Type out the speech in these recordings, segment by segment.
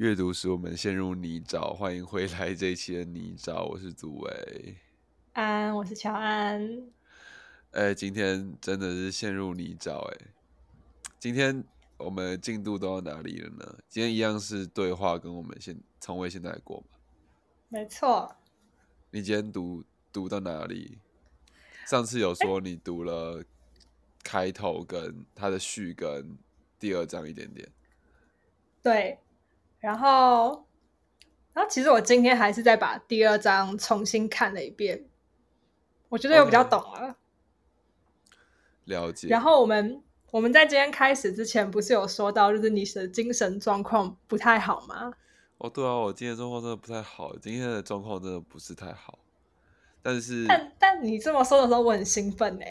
阅读使我们陷入泥沼，欢迎回来这一期的泥沼，我是祖维。安，我是乔安。哎，今天真的是陷入泥沼哎！今天我们进度都到哪里了呢？今天一样是对话，跟我们现从未现在过嘛？没错。你今天读读到哪里？上次有说你读了开头跟它的序跟第二章一点点。对。然后，然后其实我今天还是在把第二章重新看了一遍，我觉得又比较懂了。了解。然后我们我们在今天开始之前，不是有说到，就是你的精神状况不太好吗？哦，对啊，我今天状况真的不太好，今天的状况真的不是太好。但是，但但你这么说的时候，我很兴奋呢。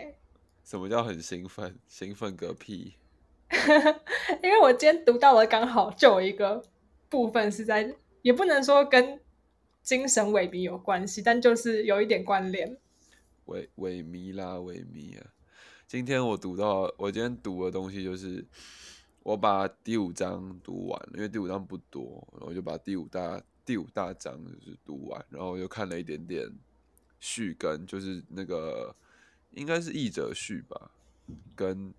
什么叫很兴奋？兴奋个屁！因为我今天读到了，刚好就有一个。部分是在，也不能说跟精神萎靡有关系，但就是有一点关联。萎萎靡啦，萎靡啊！今天我读到，我今天读的东西就是，我把第五章读完，因为第五章不多，然后就把第五大第五大章就是读完，然后又看了一点点序跟，就是那个应该是译者序吧，跟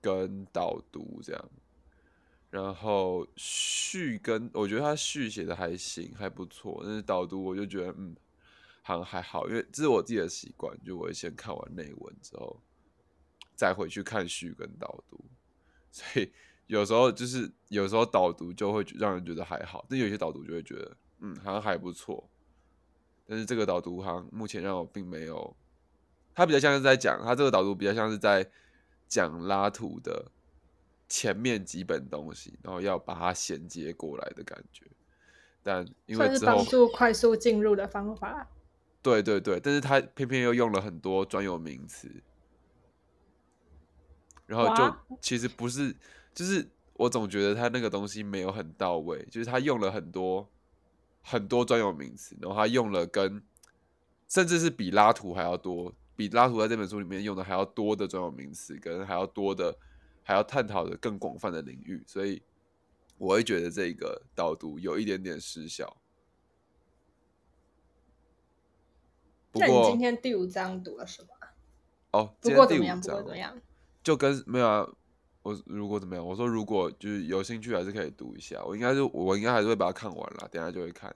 跟导读这样。然后序跟我觉得他序写的还行，还不错。但是导读我就觉得，嗯，好像还好，因为这是我自己的习惯，就我会先看完内文之后，再回去看序跟导读。所以有时候就是有时候导读就会让人觉得还好，但有些导读就会觉得，嗯，好像还不错。但是这个导读好像目前让我并没有，他比较像是在讲，他这个导读比较像是在讲拉图的。前面几本东西，然后要把它衔接过来的感觉，但因为是帮助快速进入的方法。对对对，但是他偏偏又用了很多专有名词，然后就其实不是，就是我总觉得他那个东西没有很到位，就是他用了很多很多专有名词，然后他用了跟甚至是比拉图还要多，比拉图在这本书里面用的还要多的专有名词，跟还要多的。还要探讨的更广泛的领域，所以我会觉得这个导读有一点点失效。那你今天第五章读了什么？哦，不过怎么样？不过怎么样？就跟没有啊。我如果怎么样？我说如果就是有兴趣，还是可以读一下。我应该是我应该还是会把它看完了，等下就会看。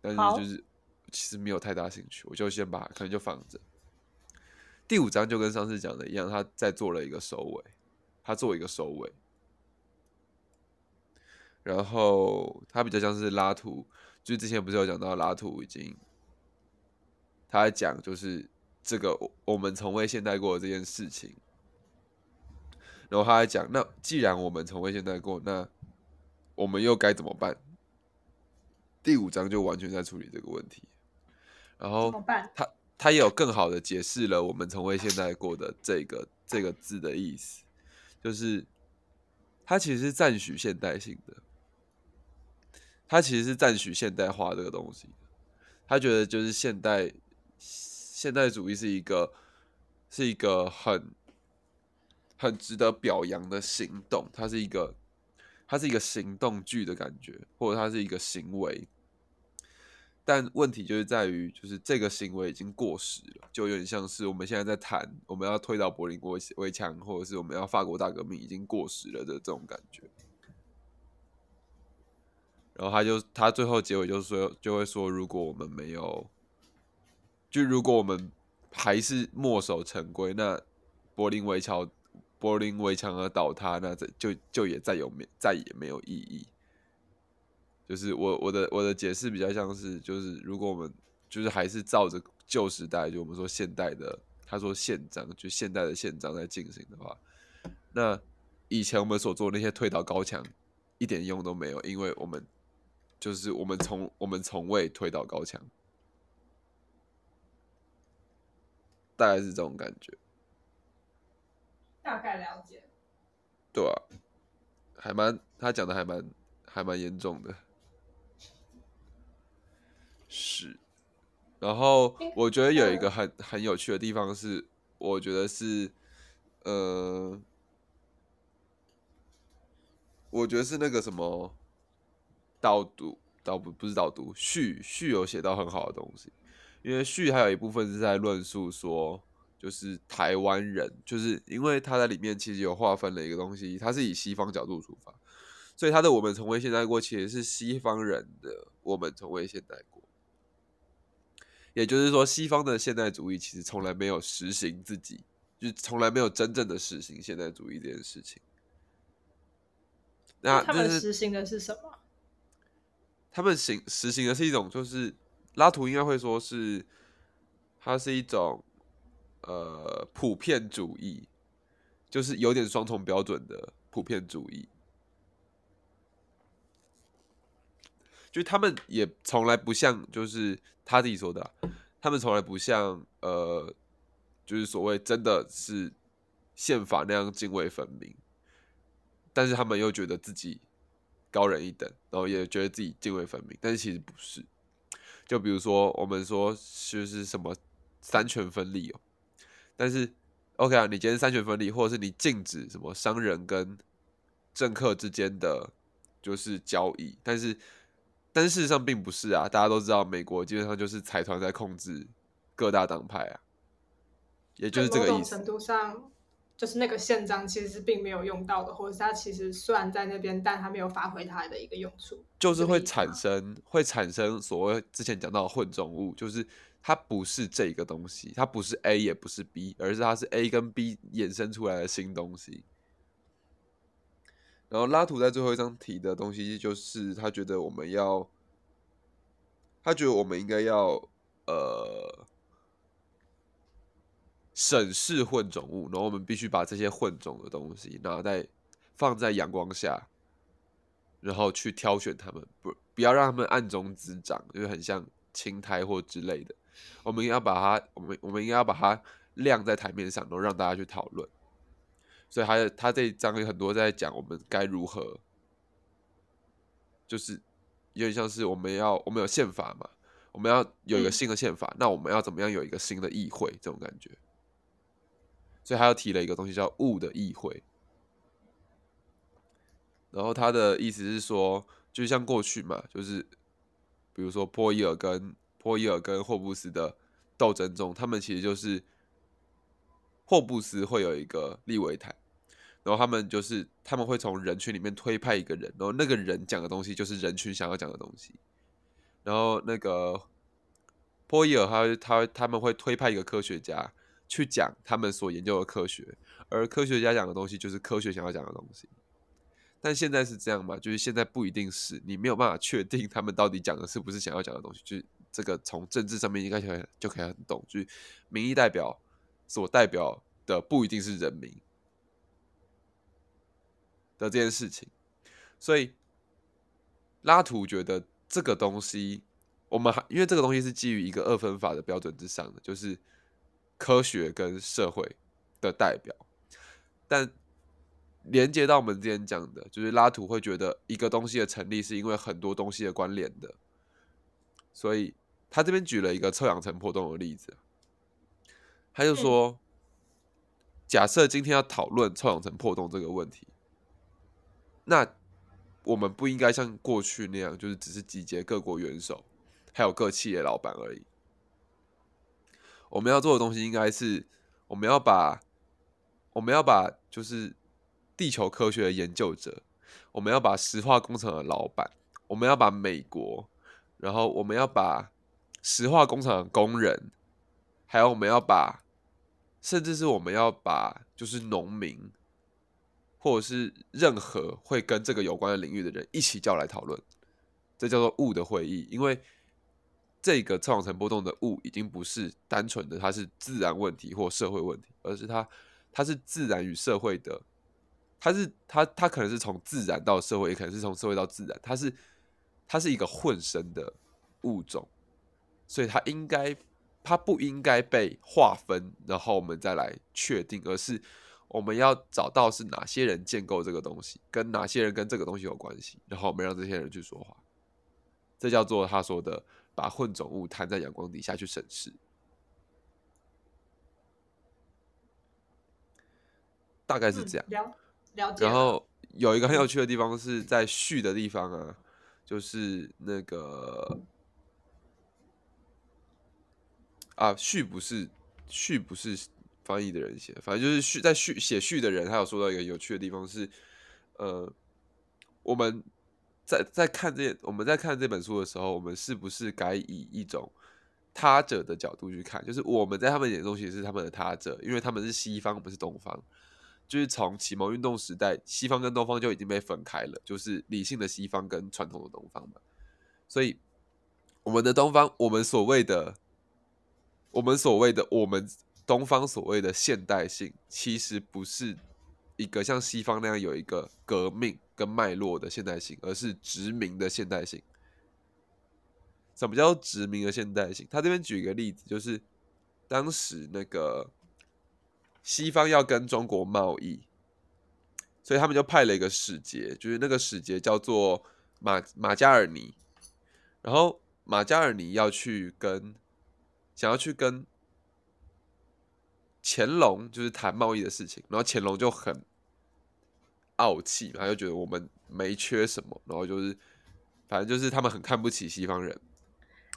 但是就是其实没有太大兴趣，我就先把可能就放着。第五章就跟上次讲的一样，他在做了一个收尾，他做一个收尾，然后他比较像是拉图，就之前不是有讲到拉图已经他在讲就是这个我们从未现代过这件事情，然后他在讲，那既然我们从未现代过，那我们又该怎么办？第五章就完全在处理这个问题，然后怎么办？他。他也有更好的解释了我们从未现代过的这个这个字的意思，就是他其实是赞许现代性的，他其实是赞许现代化这个东西，他觉得就是现代现代主义是一个是一个很很值得表扬的行动，它是一个它是一个行动剧的感觉，或者它是一个行为。但问题就是在于，就是这个行为已经过时了，就有点像是我们现在在谈我们要推倒柏林围围墙，或者是我们要法国大革命已经过时了的这种感觉。然后他就他最后结尾就说，就会说，如果我们没有，就如果我们还是墨守成规，那柏林围墙柏林围墙而倒塌，那这就就也再有没再也没有意义。就是我我的我的解释比较像是，就是如果我们就是还是照着旧时代，就我们说现代的，他说宪章，就现代的宪章在进行的话，那以前我们所做那些推倒高墙一点用都没有，因为我们就是我们从我们从未推倒高墙，大概是这种感觉，大概了解，对啊，还蛮他讲的还蛮还蛮严重的。是，然后我觉得有一个很很有趣的地方是，我觉得是，呃，我觉得是那个什么导读导不不是导读序序有写到很好的东西，因为序还有一部分是在论述说，就是台湾人，就是因为他在里面其实有划分了一个东西，他是以西方角度出发，所以他的我们从未现代过其实是西方人的我们从未现代过，也就是说，西方的现代主义其实从来没有实行自己，就从来没有真正的实行现代主义这件事情。那他们实行的是什么？他们行实行的是一种，就是拉图应该会说是，它是一种呃普遍主义，就是有点双重标准的普遍主义。就他们也从来不像，就是他自己说的、他们从来不像呃，就是所谓真的是宪法那样泾渭分明，但是他们又觉得自己高人一等，然后也觉得自己泾渭分明，但是其实不是。就比如说我们说就是什么三权分立哦，但是 OK 啊，你今天三权分立，或者是你禁止什么商人跟政客之间的就是交易，但是但是事实上并不是啊，大家都知道美国基本上就是财团在控制各大党派啊，也就是这个意思种程。度上，就是那个宪章其实是并没有用到的，或者是它其实虽然在那边，但它没有发挥它的一个用处。就是会产生会产生所谓之前讲到的混种物，就是它不是这个东西，它不是 A 也不是 B，而是它是 A 跟 B 衍生出来的新东西。然后拉图在最后一章提的东西，就是他觉得我们要，他觉得我们应该要呃审视混种物，然后我们必须把这些混种的东西拿在放在阳光下，然后去挑选它们，不不要让它们暗中滋长，因为很像青苔或之类的。我们要把它，我们我们应该要把它晾在台面上，然后让大家去讨论。所以还有他这一章有很多在讲我们该如何，就是有点像是我们要我们有宪法嘛，我们要有一个嗯新的宪法，那我们要怎么样有一个新的议会这种感觉。所以他又提了一个东西叫物的议会，然后他的意思是说，就像过去嘛，就是比如说波伊尔跟波伊尔跟霍布斯的斗争中，他们其实就是霍布斯会有一个立维台，然后他们就是他们会从人群里面推派一个人，然后那个人讲的东西就是人群想要讲的东西，然后那个波伊尔他他他们会推派一个科学家去讲他们所研究的科学，而科学家讲的东西就是科学想要讲的东西。但现在是这样嘛？就是现在不一定是你没有办法确定他们到底讲的是不是想要讲的东西。就是这个从政治上面应该可以就可以很懂，就是民意代表所代表的不一定是人民的这件事情。所以拉图觉得这个东西，我们还因为这个东西是基于一个二分法的标准之上的，就是科学跟社会的代表，但连接到我们之前讲的，就是拉图会觉得一个东西的成立是因为很多东西的关联的，所以他这边举了一个臭氧层破洞的例子，他就说，假设今天要讨论臭氧层破洞这个问题，那我们不应该像过去那样，就是只是集结各国元首，还有各企业老板而已。我们要做的东西应该是，我们要把，我们要把就是地球科学的研究者，我们要把石化工厂的老板，我们要把美国，然后我们要把石化工厂的工人，还有我们要把，甚至是我们要把就是农民，或者是任何会跟这个有关的领域的人一起叫来讨论，这叫做物的会议，因为。这个臭氧层波动的物已经不是单纯的它是自然问题或社会问题，而是它它是自然与社会的，它是它它可能是从自然到社会，也可能是从社会到自然，它是它是一个混生的物种，所以它应该它不应该被划分，然后我们再来确定，而是我们要找到是哪些人建构这个东西，跟哪些人跟这个东西有关系，然后我们让这些人去说话，这叫做他说的。把混种物摊在阳光底下去审视，大概是这样。了了解。然后有一个很有趣的地方是在序的地方啊，就是那个啊序不是序不是翻译的人写，反正就是序在序写序的人，他有说到一个有趣的地方是，呃，我们在在看这我们在看这本书的时候，我们是不是该以一种他者的角度去看？就是我们在他们眼中其实是他们的他者，因为他们是西方，不是东方。就是从启蒙运动时代，西方跟东方就已经被分开了，就是理性的西方跟传统的东方嘛。所以，我们的东方，我们所谓的，我们所谓的，我们东方所谓的现代性，其实不是一个像西方那样有一个革命跟脉络的现代性，而是殖民的现代性。什么叫殖民的现代性？他这边举一个例子，就是当时那个。西方要跟中国贸易，所以他们就派了一个使节，就是那个使节叫做马马加尔尼。然后马加尔尼要去跟想要去跟乾隆就是谈贸易的事情，然后乾隆就很傲气，他就觉得我们没缺什么，然后就是反正就是他们很看不起西方人。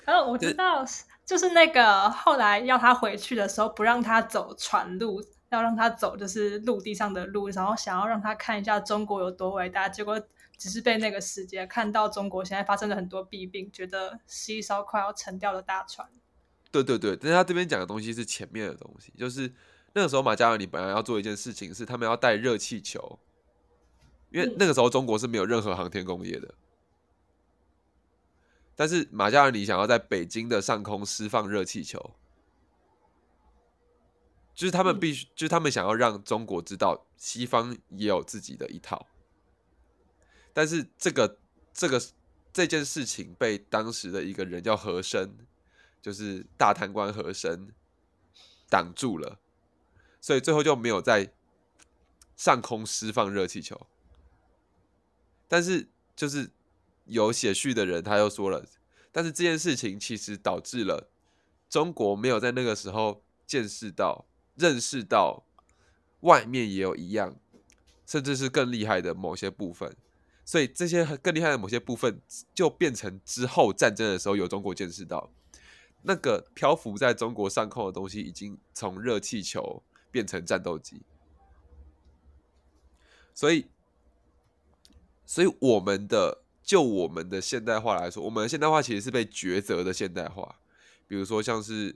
哦，我知道。就是那个后来要他回去的时候，不让他走船路，要让他走就是陆地上的路，然后想要让他看一下中国有多伟大，结果只是被那个世界看到中国现在发生了很多弊病，觉得是一艘快要沉掉的大船。对对对，但是他这边讲的东西是前面的东西，就是那个时候马加尔尼本来要做一件事情，是他们要带热气球，因为那个时候中国是没有任何航天工业的。但是马加尔尼想要在北京的上空释放热气球，就是他们必须，就是他们想要让中国知道西方也有自己的一套。但是这个这个这件事情被当时的一个人叫和珅，就是大贪官和珅挡住了，所以最后就没有在上空释放热气球。但是就是。有写序的人，他又说了，但是这件事情其实导致了中国没有在那个时候见识到、认识到外面也有一样，甚至是更厉害的某些部分，所以这些更厉害的某些部分就变成之后战争的时候有中国见识到，那个漂浮在中国上空的东西已经从热气球变成战斗机，所以，所以我们的。就我们的现代化来说，我们的现代化其实是被抉择的现代化。比如说，像是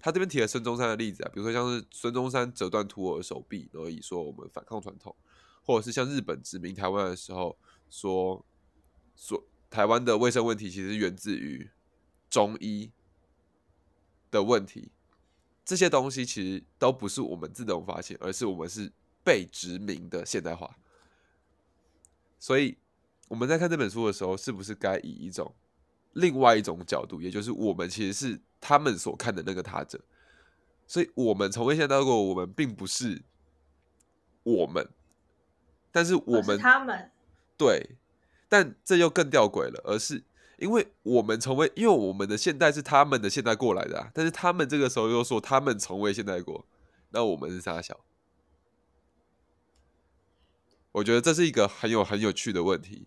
他这边提了孙中山的例子啊，比如说像是孙中山折断土耳手臂，而以说我们反抗传统，或者是像日本殖民台湾的时候，说说台湾的卫生问题其实源自于中医的问题。这些东西其实都不是我们自动发现，而是我们是被殖民的现代化。所以。我们在看这本书的时候，是不是该以一种另外一种角度，也就是我们其实是他们所看的那个他者，所以我们从未见到过，我们并不是我们，但是我们他们对，但这又更吊诡了，而是因为我们从未，因为我们的现代是他们的现代过来的，啊，但是他们这个时候又说他们从未现代过，那我们是啥小？我觉得这是一个很有很有趣的问题。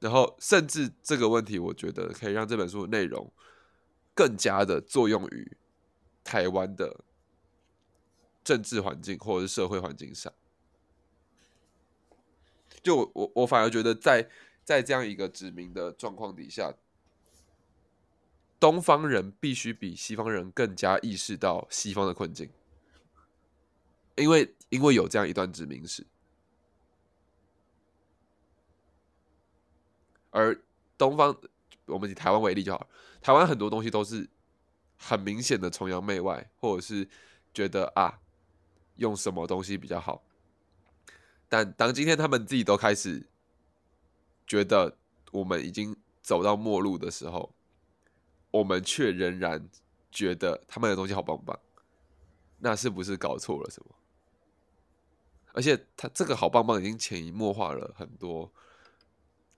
然后，甚至这个问题，我觉得可以让这本书的内容更加的作用于台湾的政治环境或者是社会环境上。就我，我反而觉得，在在这样一个指明的状况底下，东方人必须比西方人更加意识到西方的困境，因为因为有这样一段殖民史。而东方，我们以台湾为例就好。台湾很多东西都是很明显的崇洋媚外，或者是觉得啊，用什么东西比较好。但当今天他们自己都开始觉得我们已经走到末路的时候，我们却仍然觉得他们的东西好棒棒，那是不是搞错了什么？而且他这个好棒棒已经潜移默化了很多。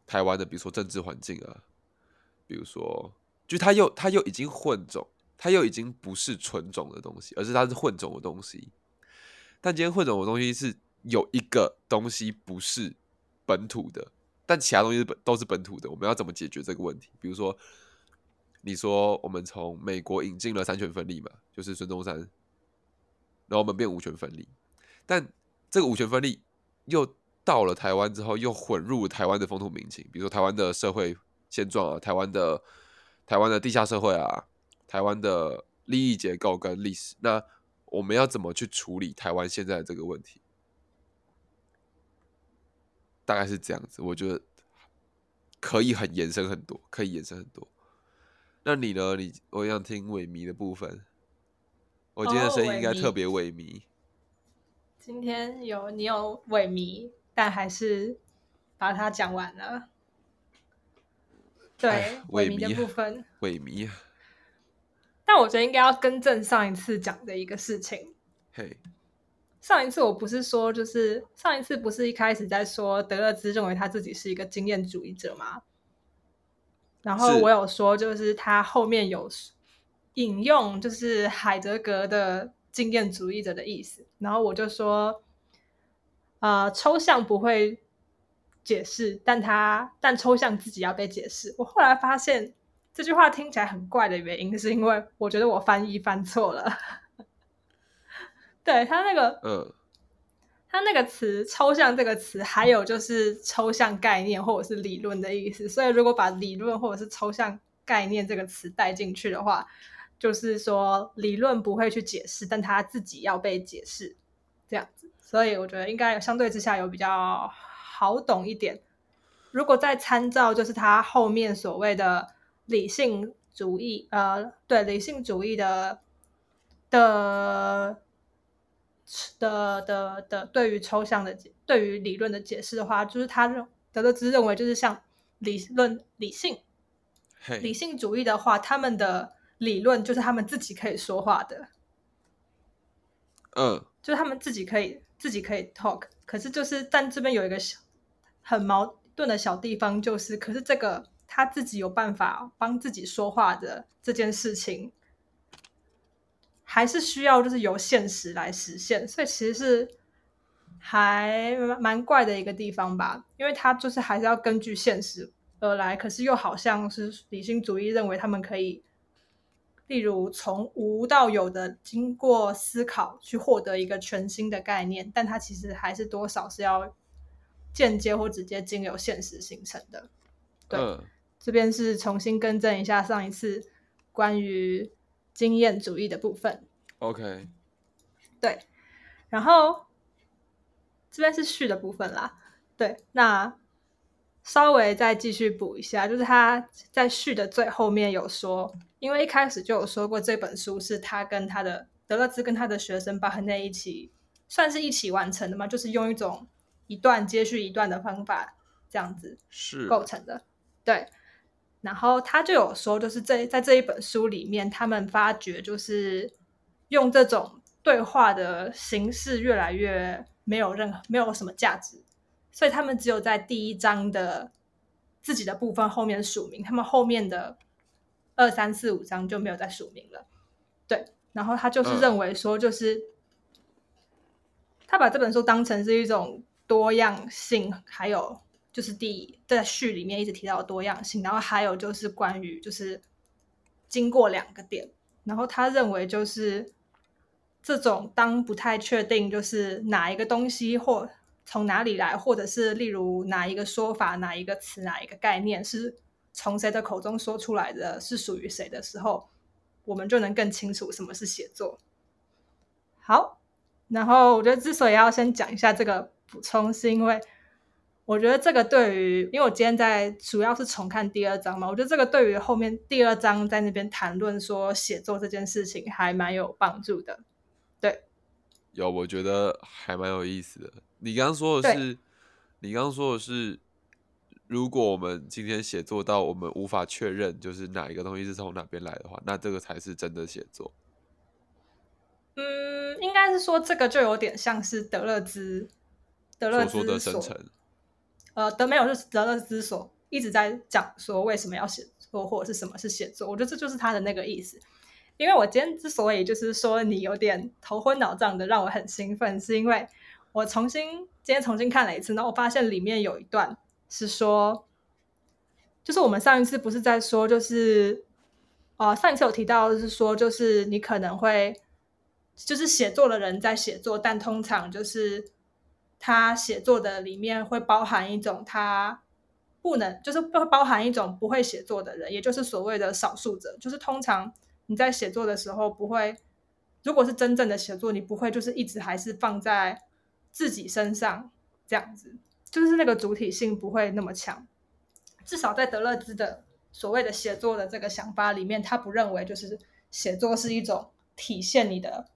台湾的，比如说政治环境啊，比如说，就他又他又已经混种，他又已经不是纯种的东西，而是他是混种的东西。但今天混种的东西是有一个东西不是本土的，但其他东西是本都是本土的，我们要怎么解决这个问题？比如说，你说我们从美国引进了三权分立嘛，就是孙中山，然后我们变五权分立，但这个五权分立又到了台湾之后，又混入台湾的风土民情，比如说台湾的社会现状啊，台湾的台湾的地下社会啊，台湾的利益结构跟历史，那我们要怎么去处理台湾现在这个问题？大概是这样子，我觉得可以很延伸很多，可以延伸很多。那你呢？你我想听萎靡的部分。我今天的声音应该特别萎靡。今天有你有萎靡，但还是把它讲完了。对，萎靡的部分，萎靡。但我觉得应该要更正上一次讲的一个事情。嘿。上一次我不是说，就是上一次不是一开始在说德勒兹认为他自己是一个经验主义者吗？然后我有说，就是他后面有引用，就是海德格的经验主义者的意思。然后我就说，呃，抽象不会解释，但他但抽象自己要被解释。我后来发现这句话听起来很怪的原因，是因为我觉得我翻译翻错了。对他那个，嗯，他那个词“抽象”这个词，还有就是抽象概念或者是理论的意思。所以，如果把理论或者是抽象概念这个词带进去的话，就是说理论不会去解释，但他自己要被解释，这样子。所以，我觉得应该相对之下有比较好懂一点。如果再参照，就是他后面所谓的理性主义，呃，对理性主义的的。的的的，对于抽象的、对于理论的解释的话，就是他认德勒兹认为，就是像理论、理性、理性主义的话，他们的理论就是他们自己可以说话的，嗯，就是他们自己可以自己可以 talk。可是就是但这边有一个小很矛盾的小地方，就是可是这个他自己有办法帮自己说话的这件事情。还是需要就是由现实来实现，所以其实是还蛮怪的一个地方吧，因为它就是还是要根据现实而来，可是又好像是理性主义认为他们可以，例如从无到有的经过思考去获得一个全新的概念，但它其实还是多少是要间接或直接经由现实形成的。对，这边是重新更正一下上一次关于。经验主义的部分，OK，对，然后这边是序的部分啦，对，那稍微再继续补一下，就是他在序的最后面有说，因为一开始就有说过这本书是他跟他的德勒兹跟他的学生巴赫内一起，算是一起完成的嘛，就是用一种一段接续一段的方法这样子是。构成的，对。然后他就有说，就是这在这一本书里面，他们发觉就是用这种对话的形式越来越没有任何没有什么价值，所以他们只有在第一章的自己的部分后面署名，他们后面的二三四五章就没有再署名了。对，然后他就是认为说，就是他把这本书当成是一种多样性，还有。就是第在序里面一直提到多样性，然后还有就是关于就是经过两个点，然后他认为就是这种当不太确定就是哪一个东西或从哪里来，或者是例如哪一个说法、哪一个词、哪一个概念是从谁的口中说出来的，是属于谁的时候，我们就能更清楚什么是写作。好，然后我觉得之所以要先讲一下这个补充，是因为。我觉得这个对于，因为我今天在主要是重看第二章嘛，我觉得这个对于后面第二章在那边谈论说写作这件事情还蛮有帮助的。对，有，我觉得还蛮有意思的。你刚刚说的是，你刚刚说的是，如果我们今天写作到我们无法确认就是哪一个东西是从哪边来的话，那这个才是真的写作。嗯，应该是说这个就有点像是德勒兹，德勒兹的生成。呃，德没有是德勒兹所一直在讲说为什么要写作或者是什么是写作，我觉得这就是他的那个意思。因为我今天之所以就是说你有点头昏脑胀的，让我很兴奋，是因为我重新今天重新看了一次，然后我发现里面有一段是说，就是我们上一次不是在说，就是呃上一次有提到是说，就是你可能会就是写作的人在写作，但通常就是他写作的里面会包含一种他不能，就是会包含一种不会写作的人，也就是所谓的少数者，就是通常你在写作的时候不会。如果是真正的写作，你不会就是一直还是放在自己身上这样子，就是那个主体性不会那么强。至少在德勒兹的所谓的写作的这个想法里面，他不认为就是写作是一种体现你的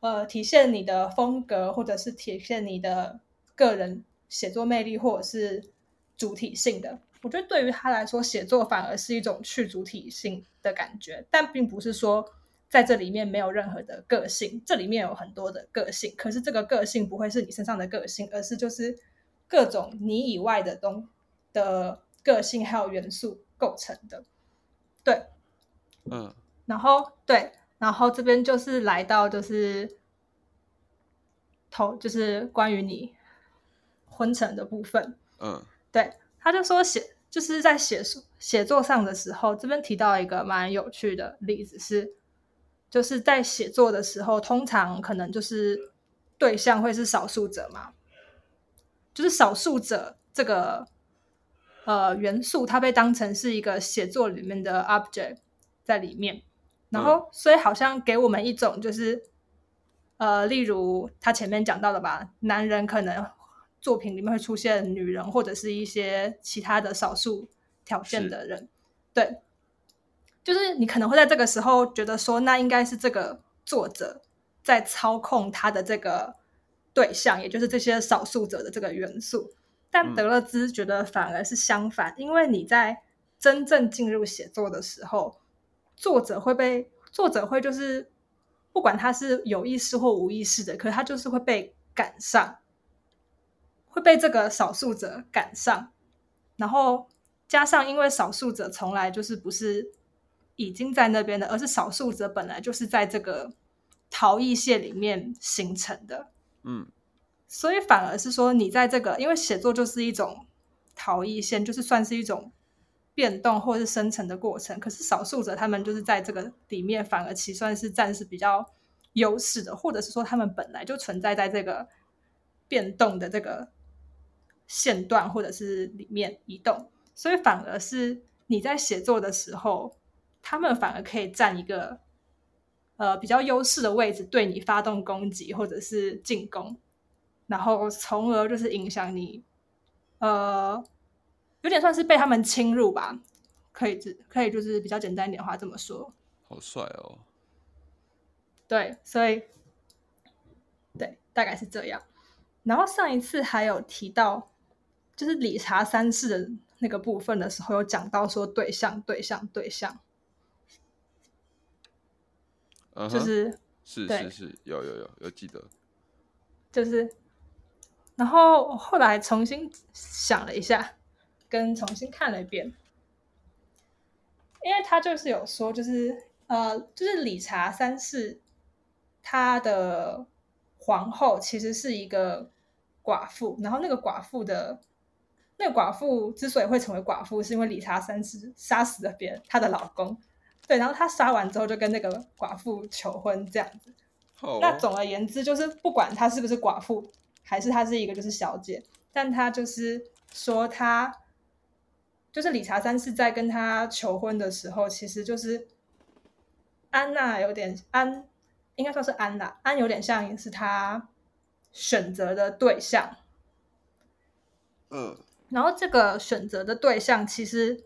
呃体现你的风格，或者是体现你的个人写作魅力，或者是主体性的。我觉得对于他来说，写作反而是一种去主体性的感觉，但并不是说。在这里面没有任何的个性，这里面有很多的个性，可是这个个性不会是你身上的个性，而是就是各种你以外的东的个性还有元素构成的。对，嗯，然后对，然后这边就是来到就是头就是关于你昏沉的部分。嗯，对，他就说写就是在写写作上的时候，这边提到一个蛮有趣的例子是。就是在写作的时候，通常可能就是对象会是少数者嘛，就是少数者这个呃元素，它被当成是一个写作里面的 object 在里面，然后所以好像给我们一种就是呃，例如他前面讲到的吧，男人可能作品里面会出现女人或者是一些其他的少数条件的人，对。就是你可能会在这个时候觉得说，那应该是这个作者在操控他的这个对象，也就是这些少数者的这个元素。但德勒兹觉得反而是相反，因为你在真正进入写作的时候，作者会被作者会就是不管他是有意识或无意识的，可他就是会被赶上，会被这个少数者赶上，然后加上因为少数者从来就是不是。已经在那边的，而是少数者本来就是在这个逃逸线里面形成的，嗯，所以反而是说，你在这个，因为写作就是一种逃逸线，就是算是一种变动或者是生成的过程。可是少数者他们就是在这个里面，反而其算是暂时比较优势的，或者是说他们本来就存在在这个变动的这个线段或者是里面移动，所以反而是你在写作的时候。他们反而可以占一个呃比较优势的位置，对你发动攻击或者是进攻，然后从而就是影响你，呃，有点算是被他们侵入吧，可以只可以就是比较简单一点话这么说。好帅哦！对，所以对，大概是这样。然后上一次还有提到，就是理查三世的那个部分的时候，有讲到说对象、对象、对象。就是是是是有有有有记得，就是，然后后来重新想了一下，跟重新看了一遍，因为他就是有说，就是呃，就是理查三世他的皇后其实是一个寡妇，然后那个寡妇的那个寡妇之所以会成为寡妇，是因为理查三世杀死了别人，她的老公。对，然后他杀完之后就跟那个寡妇求婚这样子。那总而言之，就是不管她是不是寡妇，还是她是一个就是小姐，但她就是说他就是理查三世在跟他求婚的时候，其实就是安娜有点安，应该说是安娜，安有点像是他选择的对象。嗯，然后这个选择的对象其实。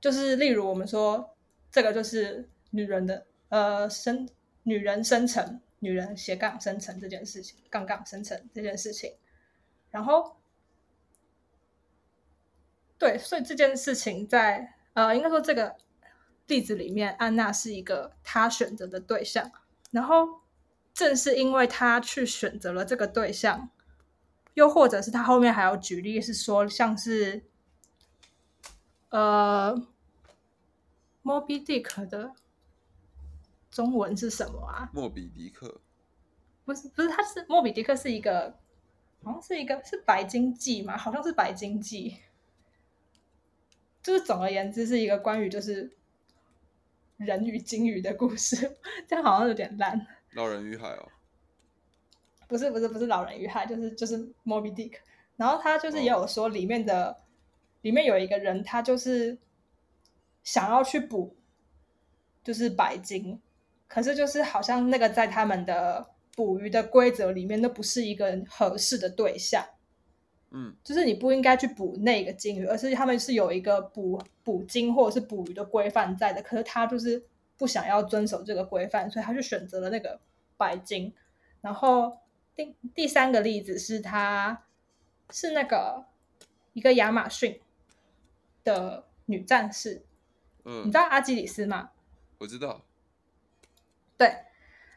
就是，例如我们说，这个就是女人的呃生，女人生成，女人斜杠生成这件事情，杠杠生成这件事情，然后，对，所以这件事情在呃，应该说这个例子里面，安娜是一个她选择的对象，然后正是因为她去选择了这个对象，又或者是她后面还有举例是说，像是呃。Moby Dick 的中文是什么啊？莫比迪克。不是不是，他是莫比迪克是一个，好像是一个是白金记嘛，好像是白金记。就是总而言之，是一个关于就是人与鲸鱼的故事，这样好像有点烂。老人与海哦，不是不是不是老人与海，就是就是 Moby Dick。然后他就是也有说里面的里面有一个人，他就是想要去捕，就是白鲸，可是就是好像那个在他们的捕鱼的规则里面，那不是一个合适的对象。嗯，就是你不应该去捕那个鲸鱼，而是他们是有一个捕捕鲸或者是捕鱼的规范在的。可是他就是不想要遵守这个规范，所以他就选择了那个白鲸。然后第第三个例子是，他是那个一个亚马逊的女战士，嗯你知，道阿基里斯吗？我知道，对，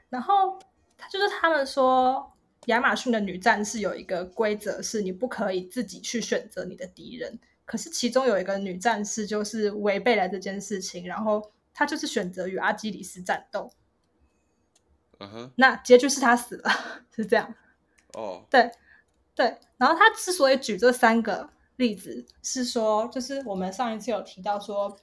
然后他就是他们说，亚马逊的女战士有一个规则是，你不可以自己去选择你的敌人。可是其中有一个女战士就是违背了这件事情，然后她就是选择与阿基里斯战斗。嗯哼，那结局是她死了，是这样。哦，对对，然后他之所以举这三个例子，是说，就是我们上一次有提到说，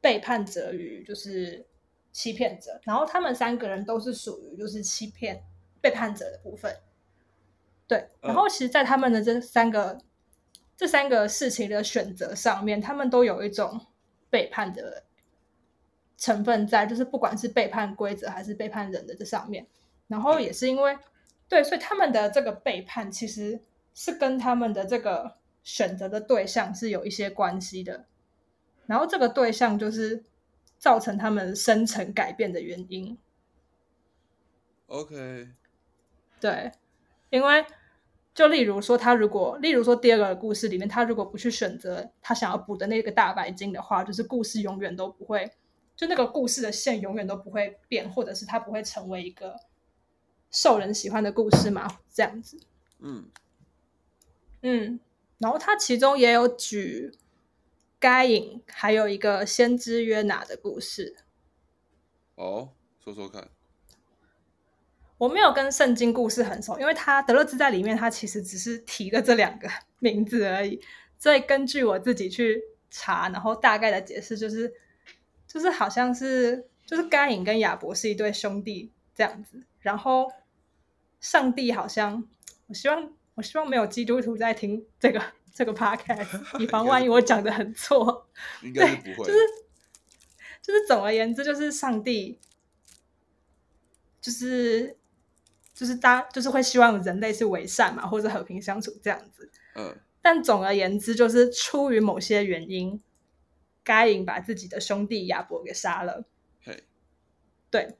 背叛者与就是欺骗者，然后他们三个人都是属于就是欺骗背叛者的部分。对，然后其实，在他们的这三个这三个事情的选择上面，他们都有一种背叛的成分在，就是不管是背叛规则还是背叛人的这上面，然后也是因为。对，所以他们的这个背叛其实是跟他们的这个选择的对象是有一些关系的，然后这个对象就是造成他们深层改变的原因。OK，对，因为就例如说，他如果，例如说第二个故事里面，他如果不去选择他想要补的那个大白鲸的话，就是故事永远都不会，就那个故事的线永远都不会变，或者是他不会成为一个。受人喜欢的故事嘛，这样子。嗯嗯，然后他其中也有举该隐还有一个先知约拿的故事。哦，说说看。我没有跟圣经故事很熟，因为他德勒兹在里面，他其实只是提了这两个 名字而已。所以根据我自己去查，然后大概的解释就是，就是好像是就是该隐跟亚伯是一对兄弟这样子，然后。上帝好像，我希望我希望没有基督徒在听这个这个 podcast，以防万一我讲的很错。应该是不会，就是就是总而言之，就是上帝，就是就是大就是会希望人类是为善嘛，或者和平相处这样子。嗯，但总而言之，就是出于某些原因，该隐把自己的兄弟亚伯给杀了。嘿，对，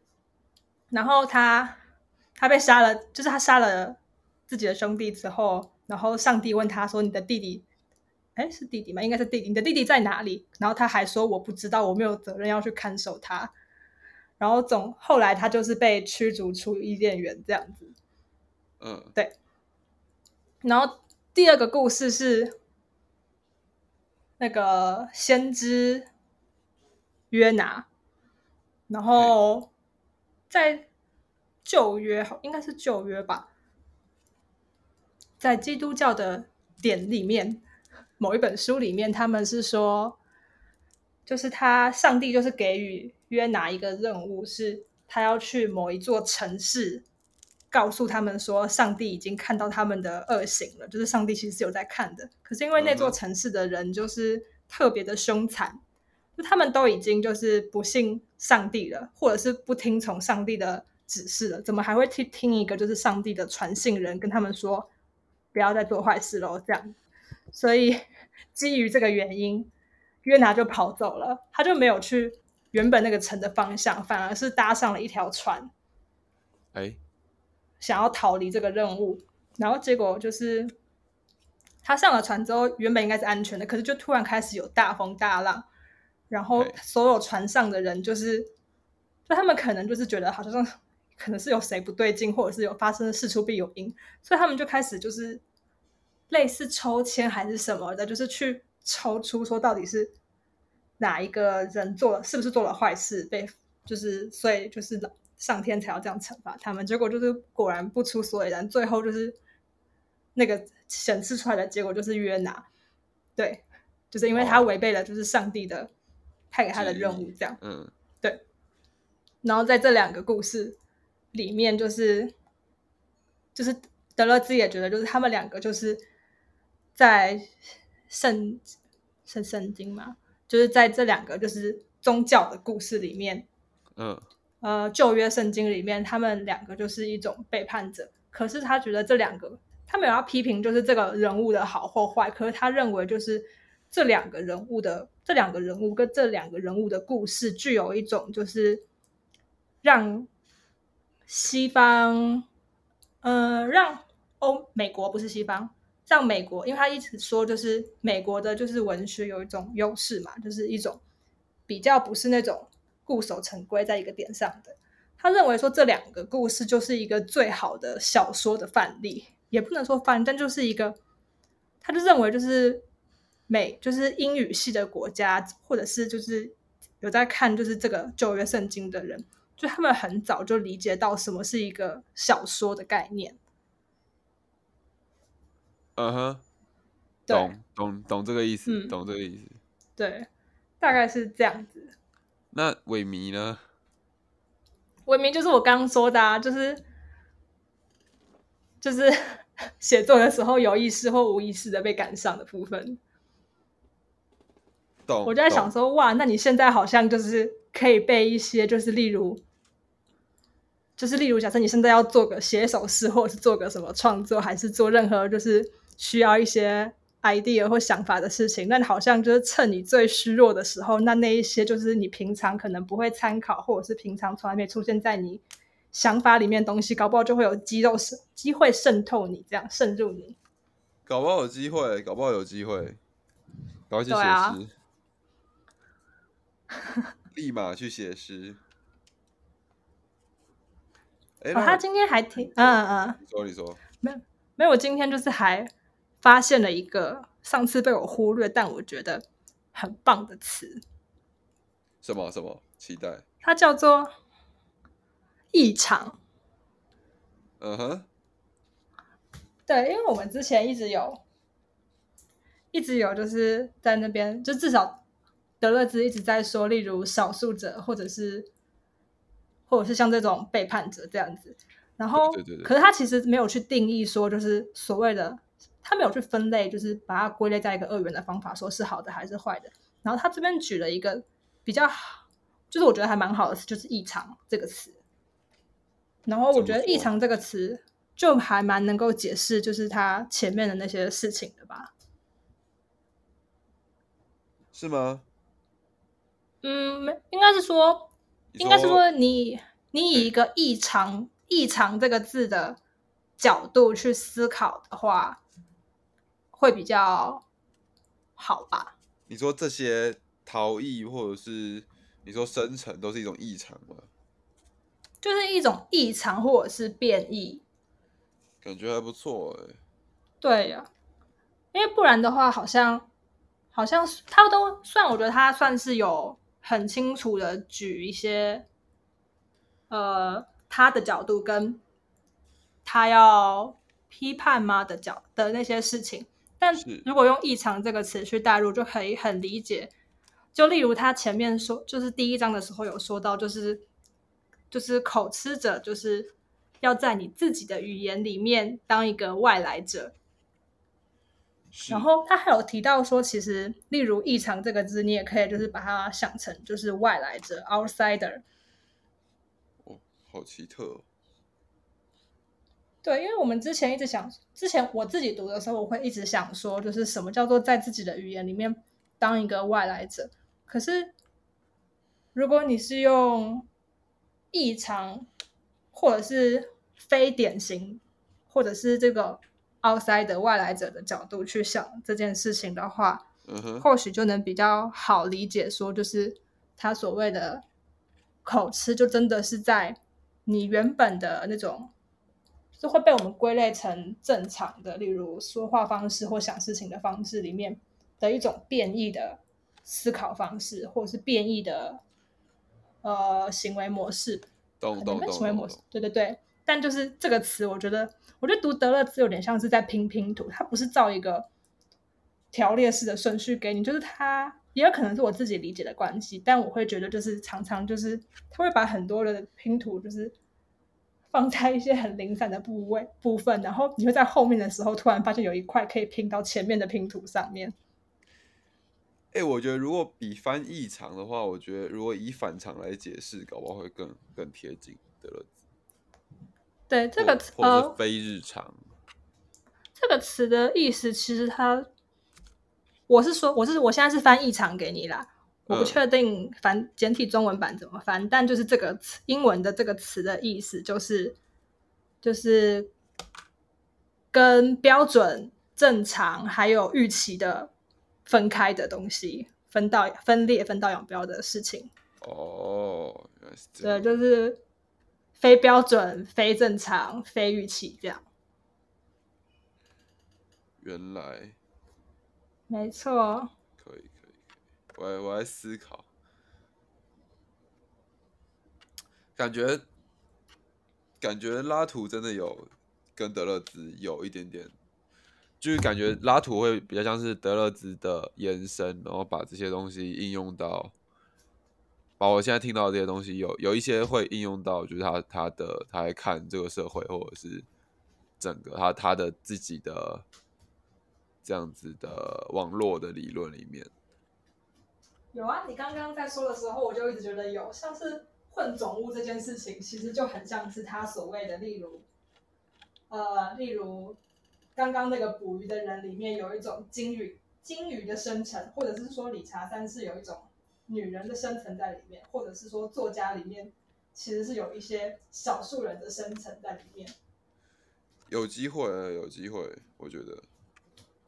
然后他。他被杀了，就是他杀了自己的兄弟之后，然后上帝问他说：“你的弟弟，哎，是弟弟吗？应该是弟弟。你的弟弟在哪里？”然后他还说：“我不知道，我没有责任要去看守他。”然后总后来他就是被驱逐出伊甸园这样子。嗯，对。然后第二个故事是那个先知约拿，然后在。旧约应该是旧约吧，在基督教的典里面，某一本书里面，他们是说，就是他上帝就是给予约拿一个任务，是他要去某一座城市，告诉他们说，上帝已经看到他们的恶行了，就是上帝其实是有在看的。可是因为那座城市的人就是特别的凶残，就他们都已经就是不信上帝了，或者是不听从上帝的。指示了，怎么还会去听一个就是上帝的传信人跟他们说不要再做坏事喽？这样，所以基于这个原因，约拿就跑走了，他就没有去原本那个城的方向，反而是搭上了一条船，哎，想要逃离这个任务。然后结果就是他上了船之后，原本应该是安全的，可是就突然开始有大风大浪，然后所有船上的人就是，就他们可能就是觉得好像。可能是有谁不对劲，或者是有发生的事出必有因，所以他们就开始就是类似抽签还是什么的，就是去抽出说到底是哪一个人做了，是不是做了坏事，被就是所以就是上天才要这样惩罚他们，结果就是果然不出所以然，最后就是那个显示出来的结果就是约拿，对，就是因为他违背了就是上帝的派给他的任务，这样，嗯，对。然后在这两个故事里面，就是就是德勒兹也觉得，就是他们两个就是在圣圣圣经嘛，就是在这两个就是宗教的故事里面，嗯，呃，旧约圣经里面，他们两个就是一种背叛者。可是他觉得这两个，他没有要批评，就是这个人物的好或坏。可是他认为，就是这两个人物的这两个人物跟这两个人物的故事，具有一种就是让西方，呃，让欧美国不是西方，像美国，因为他一直说，就是美国的，就是文学有一种优势嘛，就是一种比较不是那种。固守成规在一个点上的，他认为说这两个故事就是一个最好的小说的范例，也不能说范，但就是一个，他就认为就是美就是英语系的国家，或者是就是有在看就是这个旧约圣经的人，就他们很早就理解到什么是一个小说的概念。嗯哼，懂懂懂这个意思，懂这个意思，对，大概是这样子。那萎靡呢？萎靡就是我刚刚说的，啊，就是就是 写作的时候有意识或无意识的被赶上的部分。懂。我就在想说，哇，那你现在好像就是可以背一些，就是例如，就是例如，假设你现在要做个写手诗，或者是做个什么创作，还是做任何就是需要一些。idea 或想法的事情，那好像就是趁你最虚弱的时候，那那一些就是你平常可能不会参考，或者是平常从来没出现在你想法里面东西，搞不好就会有肌肉渗机会渗透你，这样渗入你。搞不好有机会，搞不好有机会，赶快去写诗，立马去写诗。哎，他今天还挺……嗯嗯，你说你说，没有没有，我今天就是还。发现了一个上次被我忽略，但我觉得很棒的词。什么什么？期待。它叫做异常。嗯哼。对，因为我们之前一直有，一直有，就是在那边，就至少德勒兹一直在说，例如少数者，或者是，或者是像这种背叛者这样子。然后，对对对。可是他其实没有去定义说，就是所谓的。他没有去分类，就是把它归类在一个二元的方法，说是好的还是坏的。然后他这边举了一个比较，就是我觉得还蛮好的，就是“异常”这个词。然后我觉得“异常”这个词就还蛮能够解释，就是他前面的那些事情的吧？是吗？嗯，没，应该是说，应该是说，你你以一个“异常”“异常”这个字的角度去思考的话。会比较好吧？你说这些逃逸，或者是你说生成，都是一种异常吗？就是一种异常，或者是变异，感觉还不错哎。对呀，因为不然的话，好像好像他都算，我觉得他算是有很清楚的举一些，呃，他的角度跟他要批判吗的角的那些事情。但如果用“异常”这个词去代入，就可以很理解。就例如他前面说，就是第一章的时候有说到，就是就是口吃者，就是要在你自己的语言里面当一个外来者。然后他还有提到说，其实例如“异常”这个字，你也可以就是把它想成就是外来者 （outsider）。哦，好奇特。对，因为我们之前一直想，之前我自己读的时候，我会一直想说，就是什么叫做在自己的语言里面当一个外来者。可是，如果你是用异常，或者是非典型，或者是这个 outside 的外来者的角度去想这件事情的话，嗯或许就能比较好理解，说就是他所谓的口吃，就真的是在你原本的那种。就会被我们归类成正常的，例如说话方式或想事情的方式里面的一种变异的思考方式，或者是变异的呃行为模式。懂懂懂行为模式，对对对。但就是这个词，我觉得，我觉得读德勒兹有点像是在拼拼图，它不是造一个条列式的顺序给你，就是它也有可能是我自己理解的关系，但我会觉得就是常常就是他会把很多的拼图就是放在一些很零散的部位部分，然后你会在后面的时候突然发现有一块可以拼到前面的拼图上面。哎、我觉得如果比翻异常的话，我觉得如果以反常来解释，搞不好会更更贴近德勒兹。对这个词非日常，这个词的意思其实它，我是说我是我现在是翻译场给你啦，我不嗯确定繁简体中文版怎么翻，但就是这个词英文的这个词的意思就是就是跟标准、正常还有预期的分开的东西，分道分裂、分道扬镳的事情。哦，原来是这对，样。就是非标准、非正常、非预期这样。原来没错，我我在思考，感觉感觉拉图真的有跟德勒兹有一点点，就是感觉拉图会比较像是德勒兹的延伸，然后把这些东西应用到，把我现在听到的这些东西有有一些会应用到，就是他他的他在看这个社会或者是整个他他的自己的这样子的网络的理论里面。有啊，你刚刚在说的时候，我就一直觉得有，像是混种物这件事情，其实就很像是他所谓的，例如，呃，例如刚刚那个捕鱼的人里面有一种鲸鱼，鲸鱼的生成，或者是说理查三世有一种女人的生成在里面，或者是说作家里面其实是有一些少数人的生成在里面。有机会，有机会，我觉得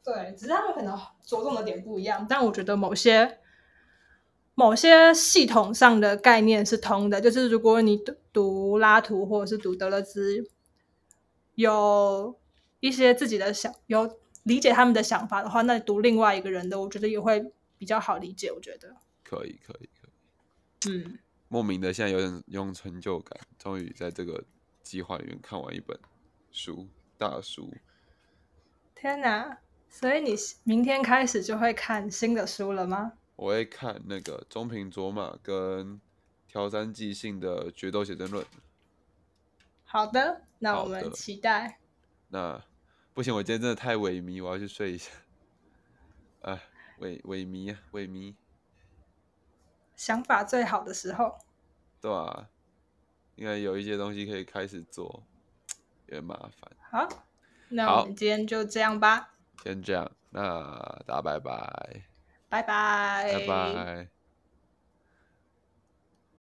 对，只是他们可能着重的点不一样，但我觉得某些某些系统上的概念是通的。就是如果你读读拉图或者是读德勒兹，有一些自己的想有理解他们的想法的话，那读另外一个人的，我觉得也会比较好理解。我觉得，可以，可以，可以。嗯，莫名的现在有点有种成就感，终于在这个计划里面看完一本书，大书。天哪！所以你明天开始就会看新的书了吗？我会看那个中平卓玛跟挑山纪信的决斗写真论。好的，那我们期待。那不行，我今天真的太萎靡，我要去睡一下。哎，萎萎靡啊，萎靡，想法最好的时候，对啊，应该有一些东西可以开始做，有点麻烦。好，那我们今天就这样吧，先这样，那大家拜拜，拜拜，